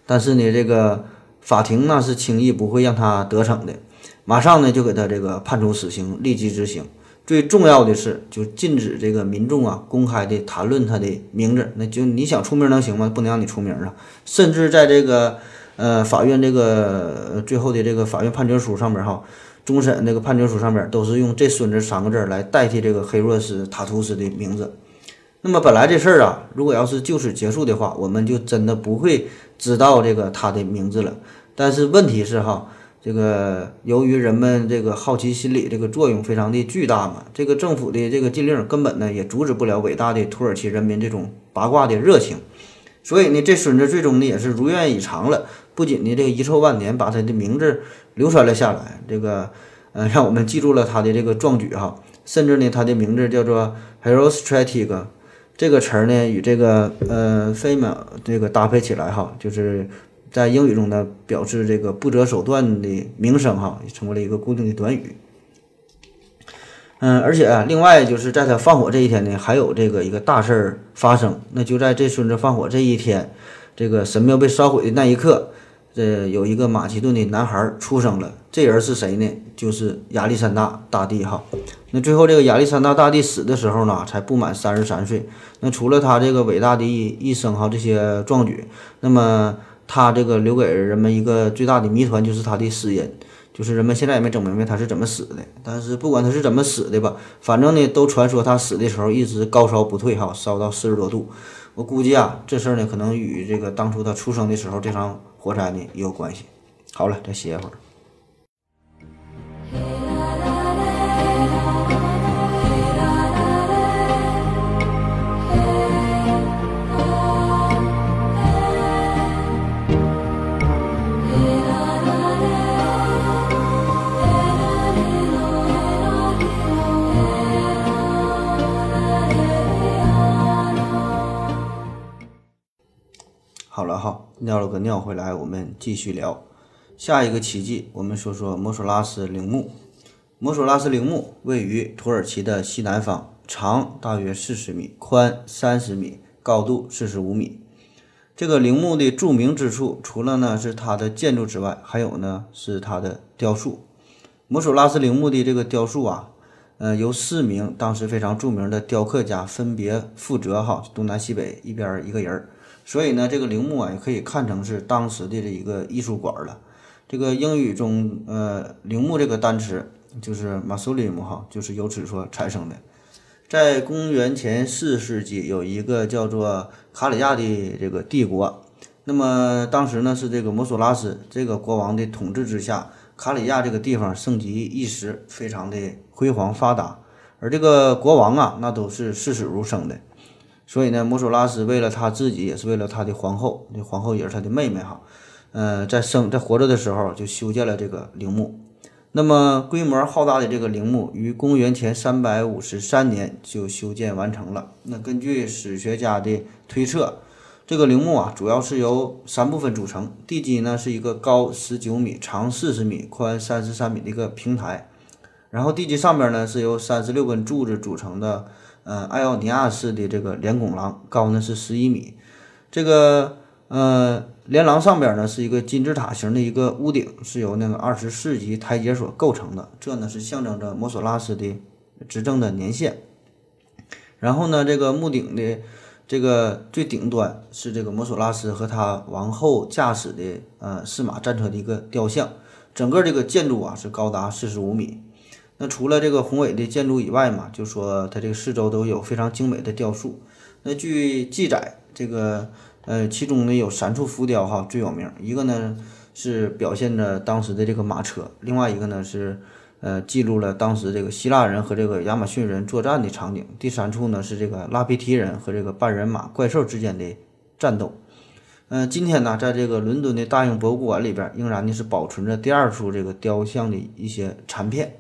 但是呢，这个法庭呢是轻易不会让他得逞的，马上呢就给他这个判处死刑，立即执行。最重要的是，就禁止这个民众啊公开的谈论他的名字。那就你想出名能行吗？不能让你出名啊！甚至在这个呃法院这个最后的这个法院判决书上面哈，终审这个判决书上面都是用“这孙子”三个字来代替这个黑若斯塔图斯的名字。那么本来这事儿啊，如果要是就此结束的话，我们就真的不会知道这个他的名字了。但是问题是哈。这个由于人们这个好奇心理这个作用非常的巨大嘛，这个政府的这个禁令根本呢也阻止不了伟大的土耳其人民这种八卦的热情，所以呢这孙子最终呢也是如愿以偿了，不仅呢这个遗臭万年，把他的名字流传了下来，这个呃让我们记住了他的这个壮举哈，甚至呢他的名字叫做 Herostratic，这个词儿呢与这个呃 famous 这个搭配起来哈，就是。在英语中呢，表示这个不择手段的名声哈，成为了一个固定的短语。嗯，而且啊，另外就是在他放火这一天呢，还有这个一个大事儿发生。那就在这孙子放火这一天，这个神庙被烧毁的那一刻，这有一个马其顿的男孩出生了。这人是谁呢？就是亚历山大大帝哈。那最后这个亚历山大大帝死的时候呢，才不满三十三岁。那除了他这个伟大的一生哈，这些壮举，那么。他这个留给人们一个最大的谜团，就是他的死因，就是人们现在也没整明白他是怎么死的。但是不管他是怎么死的吧，反正呢，都传说他死的时候一直高烧不退，哈，烧到四十多度。我估计啊，这事儿呢，可能与这个当初他出生的时候这场火灾呢也有关系。好了，再歇一会儿。尿了个尿回来，我们继续聊下一个奇迹。我们说说摩索拉斯陵墓。摩索拉斯陵墓位于土耳其的西南方，长大约四十米，宽三十米，高度四十五米。这个陵墓的著名之处，除了呢是它的建筑之外，还有呢是它的雕塑。摩索拉斯陵墓的这个雕塑啊，呃，由四名当时非常著名的雕刻家分别负责哈，东南西北一边一个人儿。所以呢，这个陵墓啊，也可以看成是当时的这一个艺术馆了。这个英语中，呃，陵墓这个单词就是 mausoleum 哈，就是由此所产生的。在公元前四世纪，有一个叫做卡里亚的这个帝国。那么当时呢，是这个摩索拉斯这个国王的统治之下，卡里亚这个地方盛极一时，非常的辉煌发达。而这个国王啊，那都是视死如生的。所以呢，摩索拉斯为了他自己，也是为了他的皇后，这皇后也是他的妹妹哈。呃，在生在活着的时候，就修建了这个陵墓。那么规模浩大的这个陵墓，于公元前三百五十三年就修建完成了。那根据史学家的推测，这个陵墓啊，主要是由三部分组成。地基呢是一个高十九米、长四十米、宽三十三米的一个平台，然后地基上边呢是由三十六根柱子组成的，呃，艾奥尼亚式的这个连拱廊，高呢是十一米。这个呃。连廊上边呢是一个金字塔形的一个屋顶，是由那个二十四级台阶所构成的。这呢是象征着摩索拉斯的执政的年限。然后呢，这个墓顶的这个最顶端是这个摩索拉斯和他王后驾驶的呃四马战车的一个雕像。整个这个建筑啊是高达四十五米。那除了这个宏伟的建筑以外嘛，就说它这个四周都有非常精美的雕塑。那据记载，这个。呃，其中呢有三处浮雕哈最有名，一个呢是表现着当时的这个马车，另外一个呢是呃记录了当时这个希腊人和这个亚马逊人作战的场景，第三处呢是这个拉皮提人和这个半人马怪兽之间的战斗。嗯，今天呢，在这个伦敦的大英博物馆里边，仍然呢是保存着第二处这个雕像的一些残片。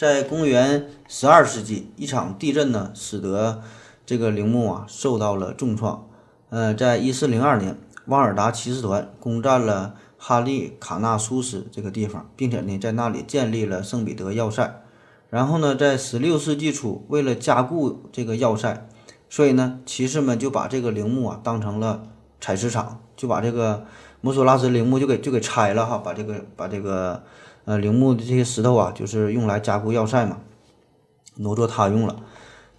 在公元十二世纪，一场地震呢使得这个陵墓啊受到了重创。呃，在一四零二年，瓦尔达骑士团攻占了哈利卡纳苏斯这个地方，并且呢，在那里建立了圣彼得要塞。然后呢，在十六世纪初，为了加固这个要塞，所以呢，骑士们就把这个陵墓啊当成了采石场，就把这个摩索拉斯陵墓就给就给拆了哈，把这个把这个呃陵墓的这些石头啊，就是用来加固要塞嘛，挪作他用了。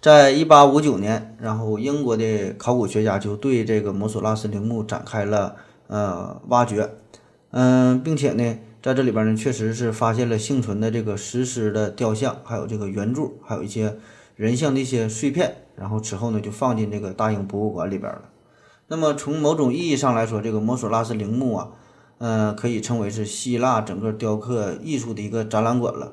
在一八五九年，然后英国的考古学家就对这个摩索拉斯陵墓展开了呃挖掘，嗯，并且呢，在这里边呢，确实是发现了幸存的这个石狮的雕像，还有这个圆柱，还有一些人像的一些碎片，然后此后呢，就放进这个大英博物馆里边了。那么从某种意义上来说，这个摩索拉斯陵墓啊，嗯，可以称为是希腊整个雕刻艺术的一个展览馆了。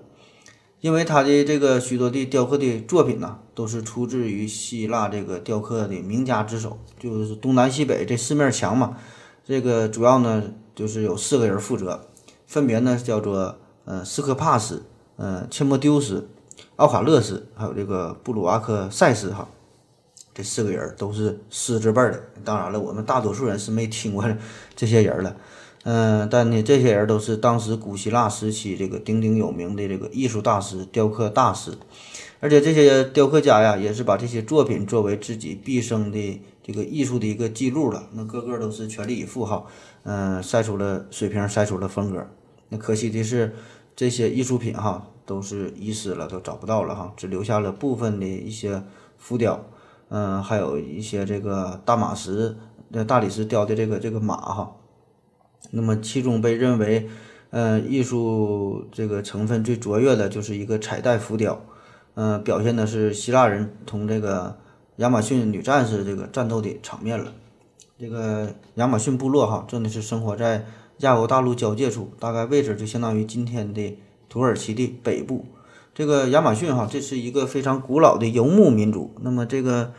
因为他的这个许多的雕刻的作品呢，都是出自于希腊这个雕刻的名家之手，就是东南西北这四面墙嘛。这个主要呢就是有四个人负责，分别呢叫做呃斯科帕斯、呃切莫丢斯、奥卡勒斯，还有这个布鲁阿克塞斯哈。这四个人都是狮子辈的。当然了，我们大多数人是没听过这些人了。嗯，但呢，这些人都是当时古希腊时期这个鼎鼎有名的这个艺术大师、雕刻大师，而且这些雕刻家呀，也是把这些作品作为自己毕生的这个艺术的一个记录了。那个个都是全力以赴哈，嗯，晒出了水平，晒出了风格。那可惜的是，这些艺术品哈都是遗失了，都找不到了哈，只留下了部分的一些浮雕，嗯，还有一些这个大马石、那大理石雕的这个这个马哈。那么，其中被认为，呃，艺术这个成分最卓越的就是一个彩带浮雕，呃，表现的是希腊人同这个亚马逊女战士这个战斗的场面了。这个亚马逊部落哈，真的是生活在亚欧大陆交界处，大概位置就相当于今天的土耳其的北部。这个亚马逊哈，这是一个非常古老的游牧民族。那么，这个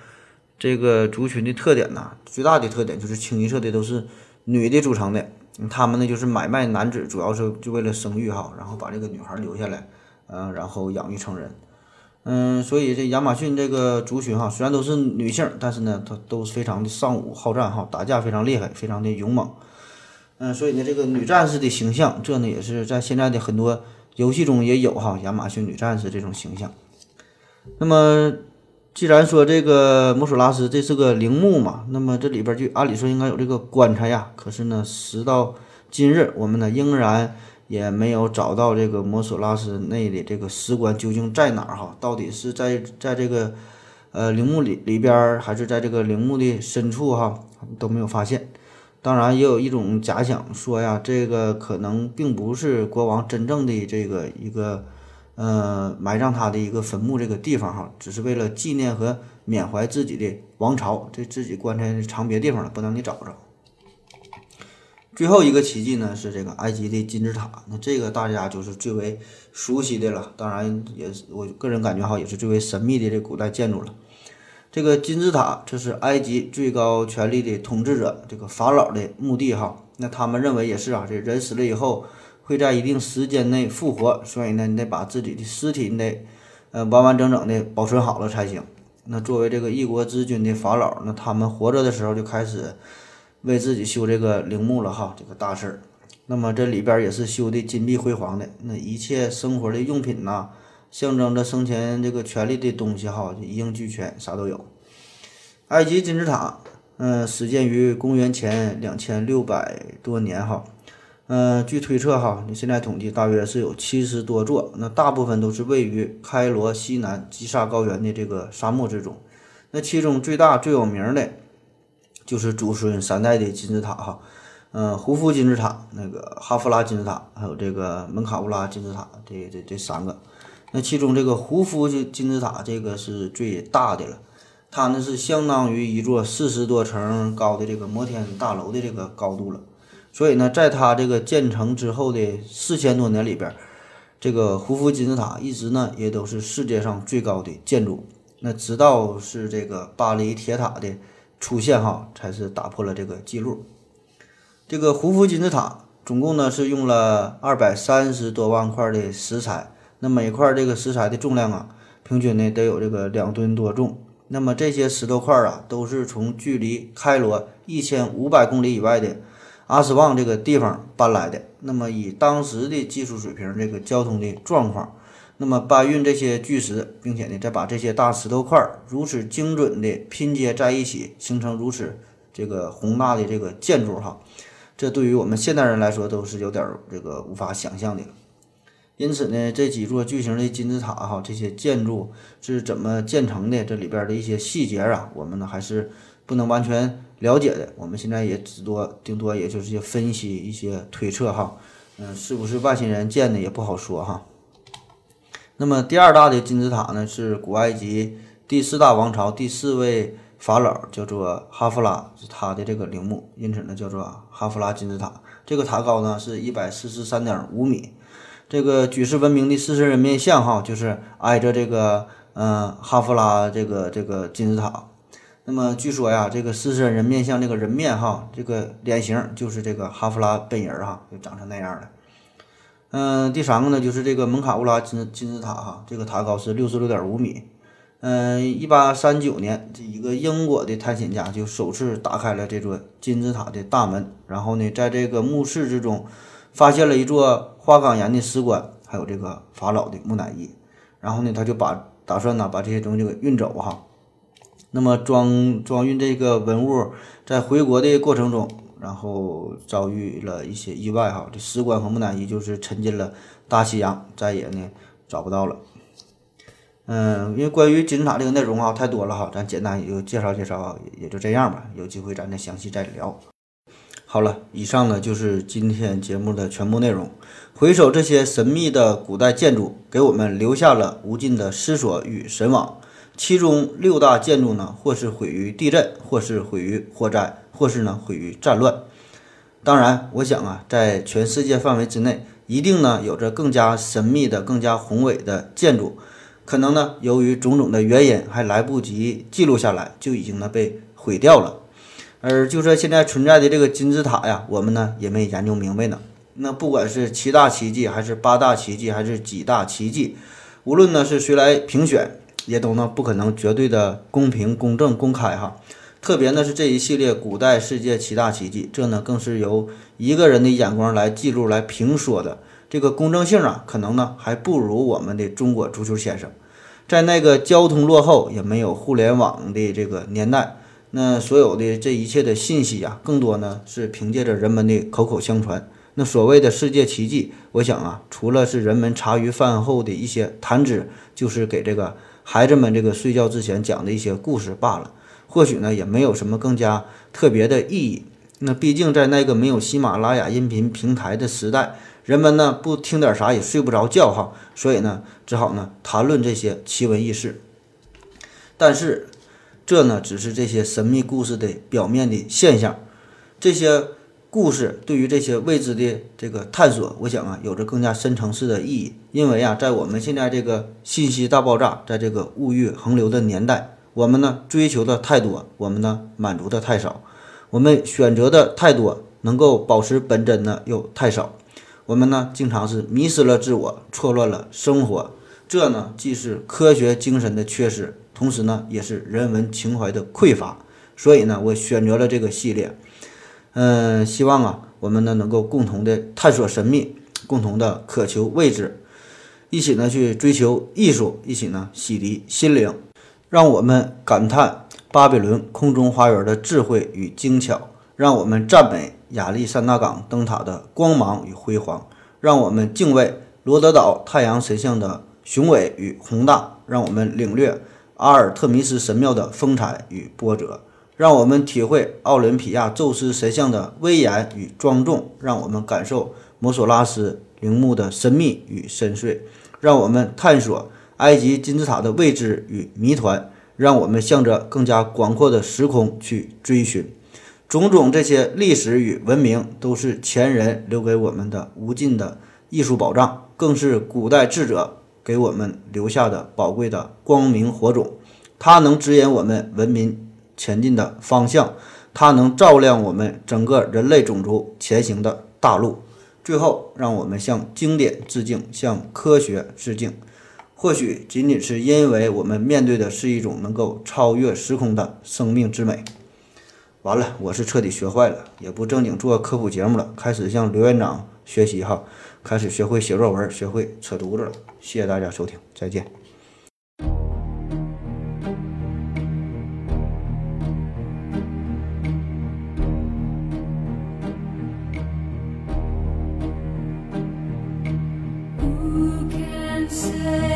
这个族群的特点呢，最大的特点就是清一色的都是女的组成的。他们呢，就是买卖男子，主要是就为了生育哈，然后把这个女孩留下来，嗯，然后养育成人，嗯，所以这亚马逊这个族群哈，虽然都是女性，但是呢，她都非常的尚武好战哈，打架非常厉害，非常的勇猛，嗯，所以呢，这个女战士的形象，这呢也是在现在的很多游戏中也有哈，亚马逊女战士这种形象，那么。既然说这个摩索拉斯这是个陵墓嘛，那么这里边就按理说应该有这个棺材呀。可是呢，时到今日，我们呢仍然也没有找到这个摩索拉斯内的这个石棺究竟在哪儿哈？到底是在在这个呃陵墓里里边，还是在这个陵墓的深处哈？都没有发现。当然，也有一种假想说呀，这个可能并不是国王真正的这个一个。呃，埋葬他的一个坟墓这个地方哈，只是为了纪念和缅怀自己的王朝，这自己棺材藏别地方了，不能你找着。最后一个奇迹呢是这个埃及的金字塔，那这个大家就是最为熟悉的了，当然也是我个人感觉哈，也是最为神秘的这古代建筑了。这个金字塔，这是埃及最高权力的统治者这个法老的墓地哈。那他们认为也是啊，这人死了以后会在一定时间内复活，所以呢，你得把自己的尸体你得呃完完整整的保存好了才行。那作为这个一国之君的法老，那他们活着的时候就开始。为自己修这个陵墓了哈，这个大事儿。那么这里边也是修的金碧辉煌的，那一切生活的用品呐，象征着生前这个权力的东西哈，一应俱全，啥都有。埃及金字塔，嗯，始建于公元前两千六百多年哈，嗯，据推测哈，你现在统计大约是有七十多座，那大部分都是位于开罗西南吉萨高原的这个沙漠之中。那其中最大最有名的。就是祖孙三代的金字塔哈，嗯，胡夫金字塔、那个哈夫拉金字塔，还有这个门卡乌拉金字塔，这这这三个。那其中这个胡夫金金字塔这个是最大的了，它呢是相当于一座四十多层高的这个摩天大楼的这个高度了。所以呢，在它这个建成之后的四千多年里边，这个胡夫金字塔一直呢也都是世界上最高的建筑。那直到是这个巴黎铁塔的。出现哈，才是打破了这个记录。这个胡夫金字塔总共呢是用了二百三十多万块的石材，那每块这个石材的重量啊，平均呢得有这个两吨多重。那么这些石头块啊，都是从距离开罗一千五百公里以外的阿斯旺这个地方搬来的。那么以当时的技术水平，这个交通的状况。那么搬运这些巨石，并且呢，再把这些大石头块如此精准的拼接在一起，形成如此这个宏大的这个建筑哈，这对于我们现代人来说都是有点这个无法想象的。因此呢，这几座巨型的金字塔哈，这些建筑是怎么建成的？这里边的一些细节啊，我们呢还是不能完全了解的。我们现在也只多顶多也就是些分析一些推测哈，嗯，是不是外星人建的也不好说哈。那么第二大的金字塔呢，是古埃及第四大王朝第四位法老，叫做哈夫拉，是他的这个陵墓，因此呢叫做哈夫拉金字塔。这个塔高呢是一百四十三点五米。这个举世闻名的狮身人面像哈，就是挨着这个嗯哈夫拉这个这个金字塔。那么据说呀，这个狮身人面像这个人面哈，这个脸型就是这个哈夫拉本人哈，就长成那样的。嗯，第三个呢，就是这个蒙卡乌拉金金字塔哈，这个塔高是六十六点五米。嗯，一八三九年，这一个英国的探险家就首次打开了这座金字塔的大门，然后呢，在这个墓室之中发现了一座花岗岩的石棺，还有这个法老的木乃伊。然后呢，他就把打算呢把这些东西给运走哈。那么装装运这个文物，在回国的过程中。然后遭遇了一些意外哈，这石棺和木乃伊就是沉进了大西洋，再也呢找不到了。嗯，因为关于金字塔这个内容啊太多了哈，咱简单也就介绍介绍，也就这样吧。有机会咱再详细再聊。好了，以上呢就是今天节目的全部内容。回首这些神秘的古代建筑，给我们留下了无尽的思索与神往。其中六大建筑呢，或是毁于地震，或是毁于火灾。或是呢毁于战乱，当然，我想啊，在全世界范围之内，一定呢有着更加神秘的、更加宏伟的建筑，可能呢由于种种的原因，还来不及记录下来，就已经呢被毁掉了。而就说现在存在的这个金字塔呀，我们呢也没研究明白呢。那不管是七大奇迹，还是八大奇迹，还是几大奇迹，无论呢是谁来评选，也都呢不可能绝对的公平、公正、公开哈。特别呢是这一系列古代世界七大奇迹，这呢更是由一个人的眼光来记录、来评说的，这个公正性啊，可能呢还不如我们的中国足球先生。在那个交通落后也没有互联网的这个年代，那所有的这一切的信息啊，更多呢是凭借着人们的口口相传。那所谓的世界奇迹，我想啊，除了是人们茶余饭后的一些谈资，就是给这个孩子们这个睡觉之前讲的一些故事罢了。或许呢，也没有什么更加特别的意义。那毕竟在那个没有喜马拉雅音频平台的时代，人们呢不听点啥也睡不着觉哈，所以呢只好呢谈论这些奇闻异事。但是这呢只是这些神秘故事的表面的现象，这些故事对于这些未知的这个探索，我想啊有着更加深层次的意义。因为啊在我们现在这个信息大爆炸，在这个物欲横流的年代，我们呢追求的太多，我们呢满足的太少，我们选择的太多。能够保持本真的又太少，我们呢经常是迷失了自我，错乱了生活。这呢既是科学精神的缺失，同时呢也是人文情怀的匮乏。所以呢，我选择了这个系列。嗯，希望啊我们呢能够共同的探索神秘，共同的渴求未知，一起呢去追求艺术，一起呢洗涤心灵，让我们感叹巴比伦空中花园的智慧与精巧，让我们赞美。亚历山大港灯塔的光芒与辉煌，让我们敬畏罗德岛太阳神像的雄伟与宏大；让我们领略阿尔特弥斯神庙的风采与波折；让我们体会奥林匹亚宙斯神像的威严与庄重；让我们感受摩索拉斯陵墓的神秘与深邃；让我们探索埃及金字塔的未知与谜团；让我们向着更加广阔的时空去追寻。种种这些历史与文明，都是前人留给我们的无尽的艺术宝藏，更是古代智者给我们留下的宝贵的光明火种。它能指引我们文明前进的方向，它能照亮我们整个人类种族前行的大路。最后，让我们向经典致敬，向科学致敬。或许仅仅是因为我们面对的是一种能够超越时空的生命之美。完了，我是彻底学坏了，也不正经做科普节目了，开始向刘院长学习哈，开始学会写作文，学会扯犊子了。谢谢大家收听，再见。Say